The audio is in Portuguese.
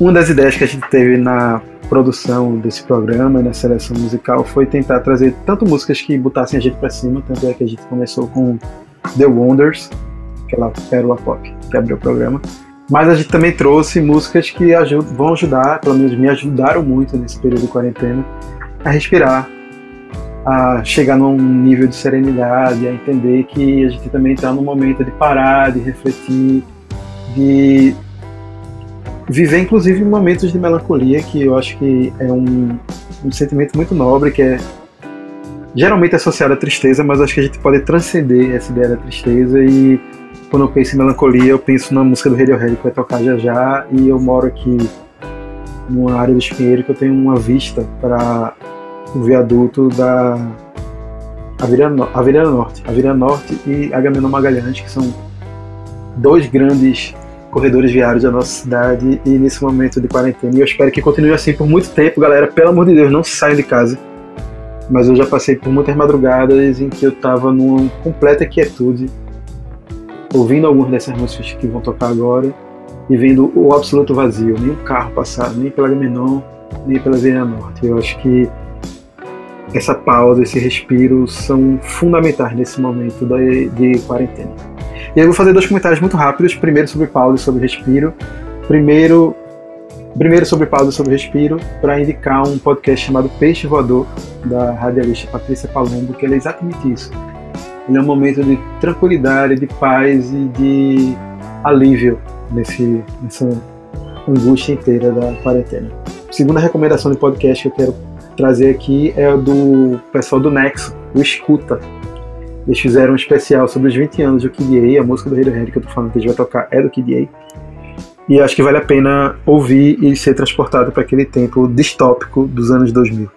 uma das ideias que a gente teve na produção desse programa e na seleção musical foi tentar trazer tanto músicas que botassem a gente para cima, tanto é que a gente começou com The Wonders, aquela pérola pop que abriu o programa, mas a gente também trouxe músicas que ajudam, vão ajudar, pelo menos me ajudaram muito nesse período de quarentena, a respirar, a chegar num nível de serenidade, a entender que a gente também está num momento de parar, de refletir, de viver inclusive momentos de melancolia, que eu acho que é um, um sentimento muito nobre, que é geralmente associado à tristeza, mas acho que a gente pode transcender essa ideia da tristeza e quando eu penso em melancolia, eu penso na música do Radiohead que vai tocar já já e eu moro aqui numa área do Espinheiro que eu tenho uma vista para o viaduto da Avenida, Norte, Avenida Norte e Agamenon Magalhães, que são dois grandes corredores viários da nossa cidade e nesse momento de quarentena. E eu espero que continue assim por muito tempo, galera. Pelo amor de Deus, não saiam de casa. Mas eu já passei por muitas madrugadas em que eu estava numa completa quietude, ouvindo algumas dessas músicas que vão tocar agora e vendo o absoluto vazio. O carro passar, nem pela Agamenon, nem pela Avenida Norte. Eu acho que essa pausa, esse respiro são fundamentais nesse momento de, de quarentena. E eu vou fazer dois comentários muito rápidos. Primeiro sobre pausa e sobre respiro. Primeiro, primeiro sobre pausa e sobre respiro, para indicar um podcast chamado Peixe Voador, da radialista Patrícia Palumbo, que é exatamente isso. Ele é um momento de tranquilidade, de paz e de alívio nesse, nessa angústia inteira da quarentena. Segunda recomendação de podcast que eu quero trazer aqui é do pessoal do Nexo, o Escuta. Eles fizeram um especial sobre os 20 anos do Kid A, a música do Radiohead que eu tô falando que a gente vai tocar é do Kid. E acho que vale a pena ouvir e ser transportado para aquele tempo distópico dos anos 2000.